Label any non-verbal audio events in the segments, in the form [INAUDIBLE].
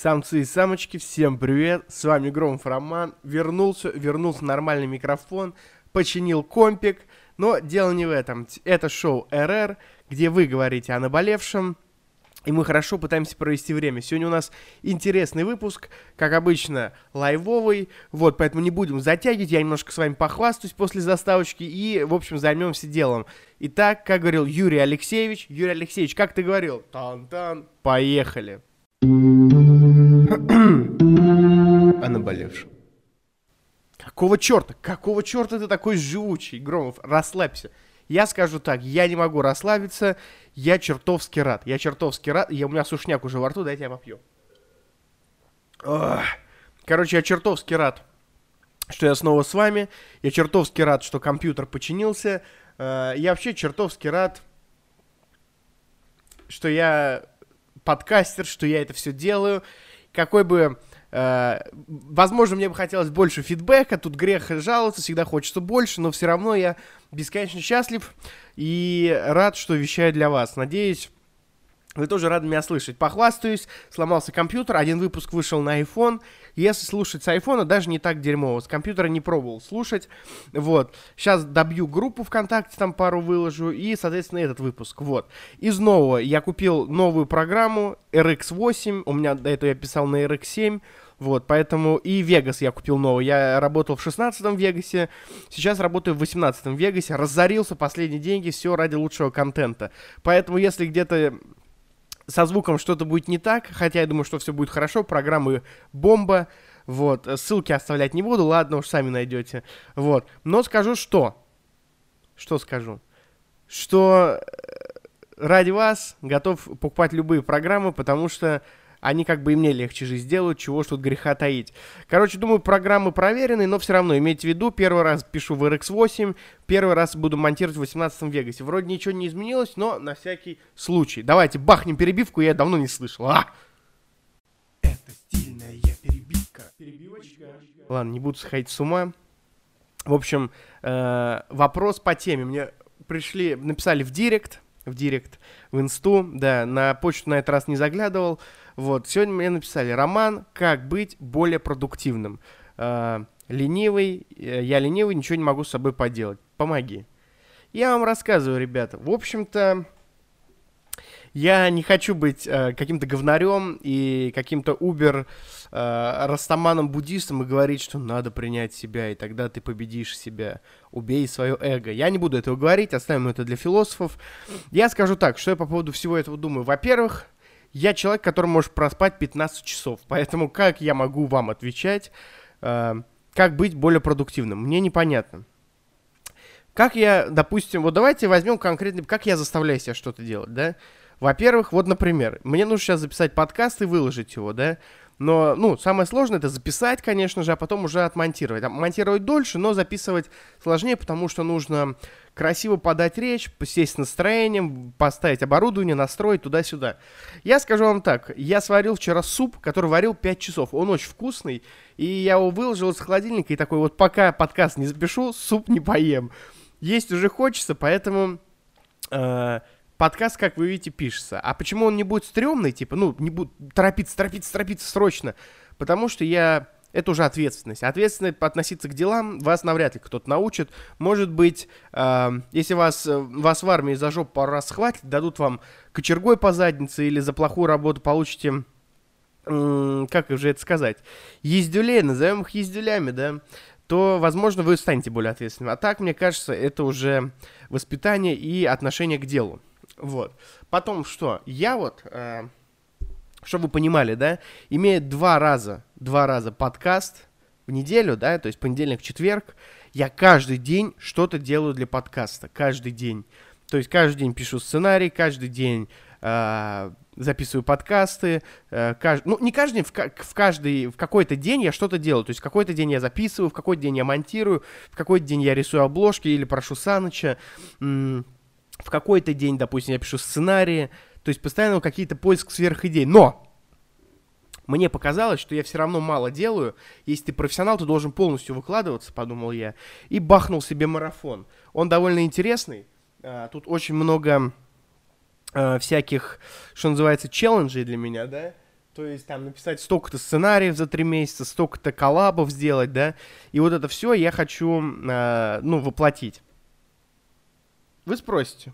Самцы и самочки, всем привет, с вами Громов Роман, вернулся, вернулся нормальный микрофон, починил компик, но дело не в этом, это шоу РР, где вы говорите о наболевшем, и мы хорошо пытаемся провести время. Сегодня у нас интересный выпуск, как обычно, лайвовый, вот, поэтому не будем затягивать, я немножко с вами похвастаюсь после заставочки и, в общем, займемся делом. Итак, как говорил Юрий Алексеевич, Юрий Алексеевич, как ты говорил? Тан-тан, поехали. [CLEARS THROAT] о наболевшем. Какого черта? Какого черта ты такой живучий, Громов? Расслабься. Я скажу так, я не могу расслабиться, я чертовски рад. Я чертовски рад, я, у меня сушняк уже во рту, дайте я попью. Ох. Короче, я чертовски рад, что я снова с вами. Я чертовски рад, что компьютер починился. Э, я вообще чертовски рад, что я подкастер, что я это все делаю. Какой бы Э, возможно, мне бы хотелось больше фидбэка, тут грех жаловаться, всегда хочется больше, но все равно я бесконечно счастлив и рад, что вещаю для вас. Надеюсь, вы тоже рады меня слышать. Похвастаюсь, сломался компьютер, один выпуск вышел на iPhone. Если слушать с айфона, даже не так дерьмово. С компьютера не пробовал слушать. Вот. Сейчас добью группу ВКонтакте, там пару выложу. И, соответственно, этот выпуск. Вот. Из нового я купил новую программу RX8. У меня до этого я писал на RX7. Вот, поэтому и Вегас я купил новый. Я работал в 16-м Вегасе, сейчас работаю в 18-м Вегасе. Разорился последние деньги, все ради лучшего контента. Поэтому, если где-то со звуком что-то будет не так, хотя я думаю, что все будет хорошо, программы бомба, вот, ссылки оставлять не буду, ладно, уж сами найдете, вот, но скажу что, что скажу, что э, ради вас готов покупать любые программы, потому что они как бы и мне легче жизнь делают, чего ж тут греха таить. Короче, думаю, программы проверенные, но все равно имейте в виду, первый раз пишу в RX8, первый раз буду монтировать в 18 Вегасе. Вроде ничего не изменилось, но на всякий случай. Давайте бахнем перебивку, я давно не слышал. А! Это стильная перебивка. Перебивочка. Ладно, не буду сходить с ума. В общем, э, вопрос по теме. Мне пришли, написали в директ, в директ, в инсту, да, на почту на этот раз не заглядывал. Вот, сегодня мне написали, Роман, как быть более продуктивным. Э, ленивый, э, я ленивый, ничего не могу с собой поделать. Помоги. Я вам рассказываю, ребята. В общем-то, я не хочу быть э, каким-то говнарем и каким-то убер э, растаманом буддистом и говорить, что надо принять себя, и тогда ты победишь себя. Убей свое эго. Я не буду этого говорить, оставим это для философов. Я скажу так, что я по поводу всего этого думаю. Во-первых, я человек, который может проспать 15 часов, поэтому как я могу вам отвечать, э, как быть более продуктивным? Мне непонятно. Как я, допустим, вот давайте возьмем конкретно, как я заставляю себя что-то делать, да? Во-первых, вот, например, мне нужно сейчас записать подкаст и выложить его, да? Но, ну, самое сложное это записать, конечно же, а потом уже отмонтировать. А монтировать дольше, но записывать сложнее, потому что нужно красиво подать речь, сесть с настроением, поставить оборудование, настроить туда-сюда. Я скажу вам так, я сварил вчера суп, который варил 5 часов. Он очень вкусный, и я его выложил из холодильника, и такой вот пока подкаст не запишу, суп не поем. Есть уже хочется, поэтому... Э- подкаст, как вы видите, пишется. А почему он не будет стрёмный, типа, ну, не будет торопиться, торопиться, торопиться срочно? Потому что я... Это уже ответственность. Ответственность относиться к делам вас навряд ли кто-то научит. Может быть, э, если вас, э, вас в армии за жопу пару раз схватят, дадут вам кочергой по заднице или за плохую работу получите, как же это сказать, ездюлей, назовем их ездюлями, да, то, возможно, вы станете более ответственным. А так, мне кажется, это уже воспитание и отношение к делу. Вот. Потом что? Я вот, э, чтобы вы понимали, да, имея два раза, два раза подкаст в неделю, да, то есть понедельник, четверг, я каждый день что-то делаю для подкаста, каждый день. То есть каждый день пишу сценарий, каждый день э, записываю подкасты, э, кажд... ну не каждый день, в, в каждый, в какой-то день я что-то делаю, то есть в какой-то день я записываю, в какой-то день я монтирую, в какой-то день я рисую обложки или прошу Саныча, в какой-то день, допустим, я пишу сценарии, то есть постоянно какие-то поиск сверхидей. Но мне показалось, что я все равно мало делаю. Если ты профессионал, ты должен полностью выкладываться, подумал я. И бахнул себе марафон. Он довольно интересный. А, тут очень много а, всяких, что называется, челленджей для меня, да. То есть там написать столько-то сценариев за три месяца, столько-то коллабов сделать, да, и вот это все я хочу, э, ну, воплотить. Вы спросите,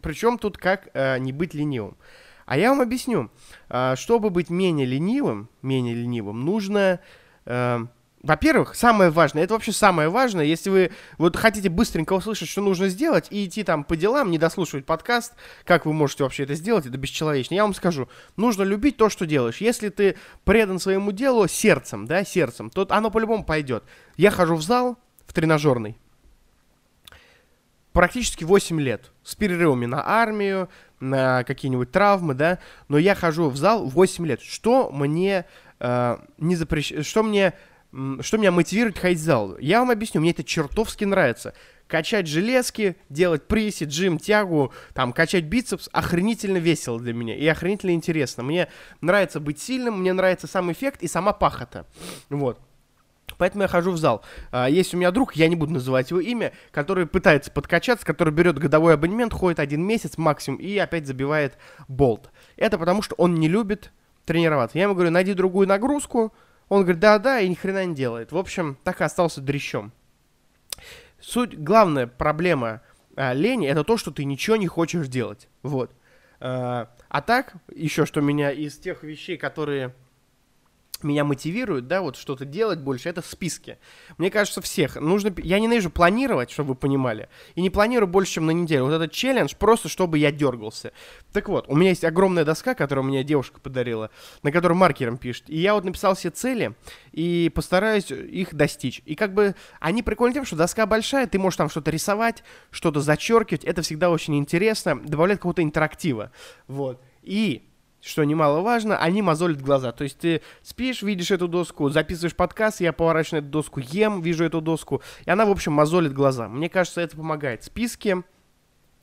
причем тут как э, не быть ленивым? А я вам объясню. Э, чтобы быть менее ленивым, менее ленивым, нужно... Э, во-первых, самое важное, это вообще самое важное, если вы вот хотите быстренько услышать, что нужно сделать, и идти там по делам, не дослушивать подкаст, как вы можете вообще это сделать, это бесчеловечно. Я вам скажу, нужно любить то, что делаешь. Если ты предан своему делу сердцем, да, сердцем, то оно по-любому пойдет. Я хожу в зал, в тренажерный, практически 8 лет, с перерывами на армию, на какие-нибудь травмы, да, но я хожу в зал 8 лет. Что мне э, не запрещ... что мне что меня мотивирует ходить в зал? Я вам объясню, мне это чертовски нравится. Качать железки, делать пресси, джим, тягу, там, качать бицепс, охренительно весело для меня и охренительно интересно. Мне нравится быть сильным, мне нравится сам эффект и сама пахота. Вот. Поэтому я хожу в зал. А, есть у меня друг, я не буду называть его имя, который пытается подкачаться, который берет годовой абонемент, ходит один месяц максимум и опять забивает болт. Это потому, что он не любит тренироваться. Я ему говорю, найди другую нагрузку. Он говорит, да-да, и ни хрена не делает. В общем, так и остался дрещом. Суть, главная проблема а, лени, это то, что ты ничего не хочешь делать. Вот. А, а так, еще что меня из тех вещей, которые меня мотивирует, да, вот что-то делать больше, это списки. Мне кажется, всех нужно... Я ненавижу планировать, чтобы вы понимали, и не планирую больше, чем на неделю. Вот этот челлендж просто, чтобы я дергался. Так вот, у меня есть огромная доска, которую мне девушка подарила, на которой маркером пишет. И я вот написал все цели и постараюсь их достичь. И как бы они прикольны тем, что доска большая, ты можешь там что-то рисовать, что-то зачеркивать. Это всегда очень интересно, добавляет какого-то интерактива. Вот. И что немаловажно, они мозолят глаза. То есть ты спишь, видишь эту доску, записываешь подкаст, я поворачиваю эту доску, ем, вижу эту доску, и она, в общем, мозолит глаза. Мне кажется, это помогает. Списки,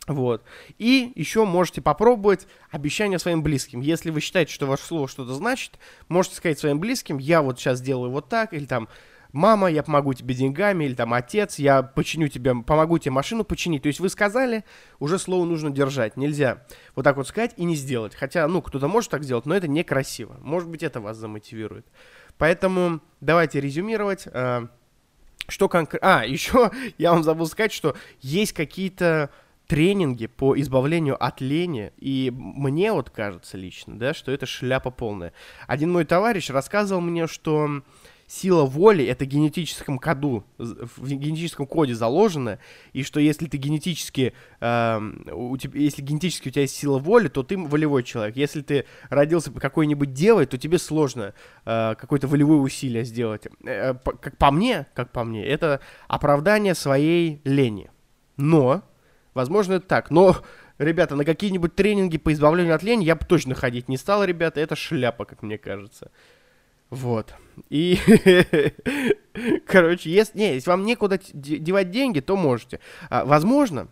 вот. И еще можете попробовать обещание своим близким. Если вы считаете, что ваше слово что-то значит, можете сказать своим близким, я вот сейчас делаю вот так, или там, мама, я помогу тебе деньгами, или там отец, я починю тебе, помогу тебе машину починить. То есть вы сказали, уже слово нужно держать. Нельзя вот так вот сказать и не сделать. Хотя, ну, кто-то может так сделать, но это некрасиво. Может быть, это вас замотивирует. Поэтому давайте резюмировать. Э, что конкретно... А, [LAUGHS] еще я вам забыл сказать, что есть какие-то тренинги по избавлению от лени, и мне вот кажется лично, да, что это шляпа полная. Один мой товарищ рассказывал мне, что сила воли это в генетическом коду, в генетическом коде заложено, и что если ты генетически, э, у тебя, если генетически у тебя есть сила воли, то ты волевой человек. Если ты родился какой-нибудь девой, то тебе сложно э, какое-то волевое усилие сделать. Э, по, как по мне, как по мне, это оправдание своей лени. Но, возможно, это так, но ребята, на какие-нибудь тренинги по избавлению от лени я бы точно ходить не стал, ребята, это шляпа, как мне кажется. Вот. И, [LAUGHS] короче, если, не, если вам некуда девать деньги, то можете. А, возможно,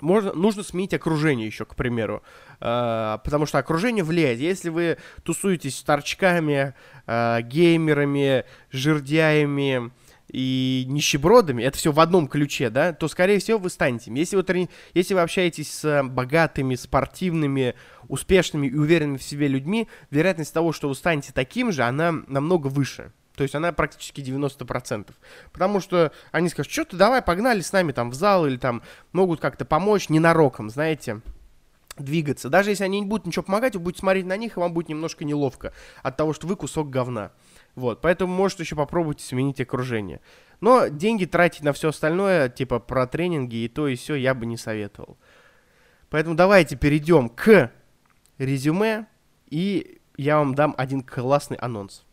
можно, нужно сменить окружение еще, к примеру. А, потому что окружение влияет. Если вы тусуетесь с торчками, а, геймерами, жердяями, и нищебродами, это все в одном ключе, да, то, скорее всего, вы станете. Если вы, трени... Если вы общаетесь с богатыми, спортивными, успешными и уверенными в себе людьми, вероятность того, что вы станете таким же, она намного выше. То есть она практически 90%. Потому что они скажут, что ты, давай, погнали с нами там в зал, или там могут как-то помочь ненароком, знаете двигаться. Даже если они не будут ничего помогать, вы будете смотреть на них, и вам будет немножко неловко от того, что вы кусок говна. Вот, поэтому, может, еще попробуйте сменить окружение. Но деньги тратить на все остальное, типа про тренинги и то и все, я бы не советовал. Поэтому давайте перейдем к резюме, и я вам дам один классный анонс.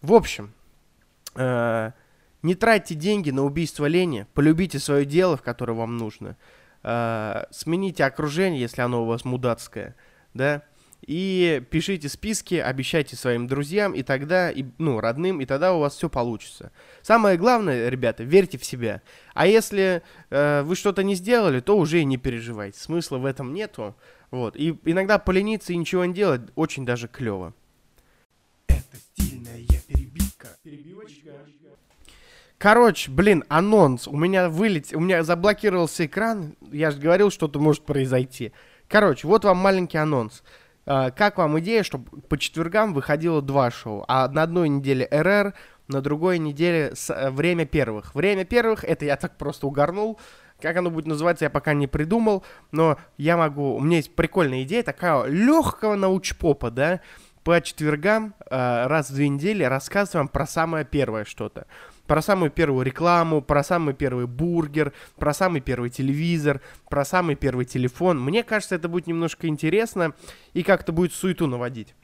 В общем, э, не тратьте деньги на убийство лени, полюбите свое дело, в которое вам нужно, э, смените окружение, если оно у вас мудацкое – да, и пишите списки, обещайте своим друзьям, и тогда, и, ну, родным, и тогда у вас все получится. Самое главное, ребята, верьте в себя. А если э, вы что-то не сделали, то уже и не переживайте. Смысла в этом нету. Вот. И иногда полениться и ничего не делать очень даже клево. Это стильная перебивка. Перебивочка. Короче, блин, анонс. У меня вылет... У меня заблокировался экран. Я же говорил, что-то может произойти. Короче, вот вам маленький анонс. А, как вам идея, чтобы по четвергам выходило два шоу? А на одной неделе РР, на другой неделе э, время первых. Время первых, это я так просто угорнул. Как оно будет называться, я пока не придумал, но я могу... У меня есть прикольная идея, такая легкого научпопа, да? По четвергам э, раз в две недели рассказываем про самое первое что-то про самую первую рекламу, про самый первый бургер, про самый первый телевизор, про самый первый телефон. Мне кажется, это будет немножко интересно и как-то будет суету наводить.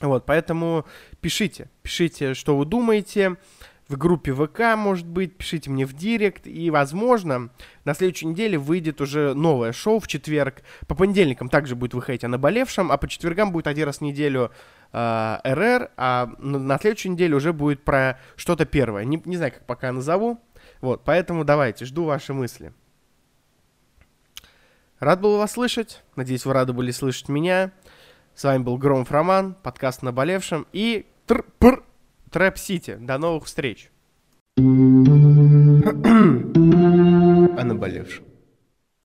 Вот, поэтому пишите, пишите, что вы думаете в группе ВК, может быть, пишите мне в директ, и, возможно, на следующей неделе выйдет уже новое шоу в четверг. По понедельникам также будет выходить о наболевшем, а по четвергам будет один раз в неделю э, РР, а на следующей неделе уже будет про что-то первое. Не, не знаю, как пока назову. Вот, поэтому давайте, жду ваши мысли. Рад был вас слышать. Надеюсь, вы рады были слышать меня. С вами был Громов Роман, подкаст «Наболевшем» и тр-пр Трэп Сити. До новых встреч. [CLEARS THROAT] О наболевшем.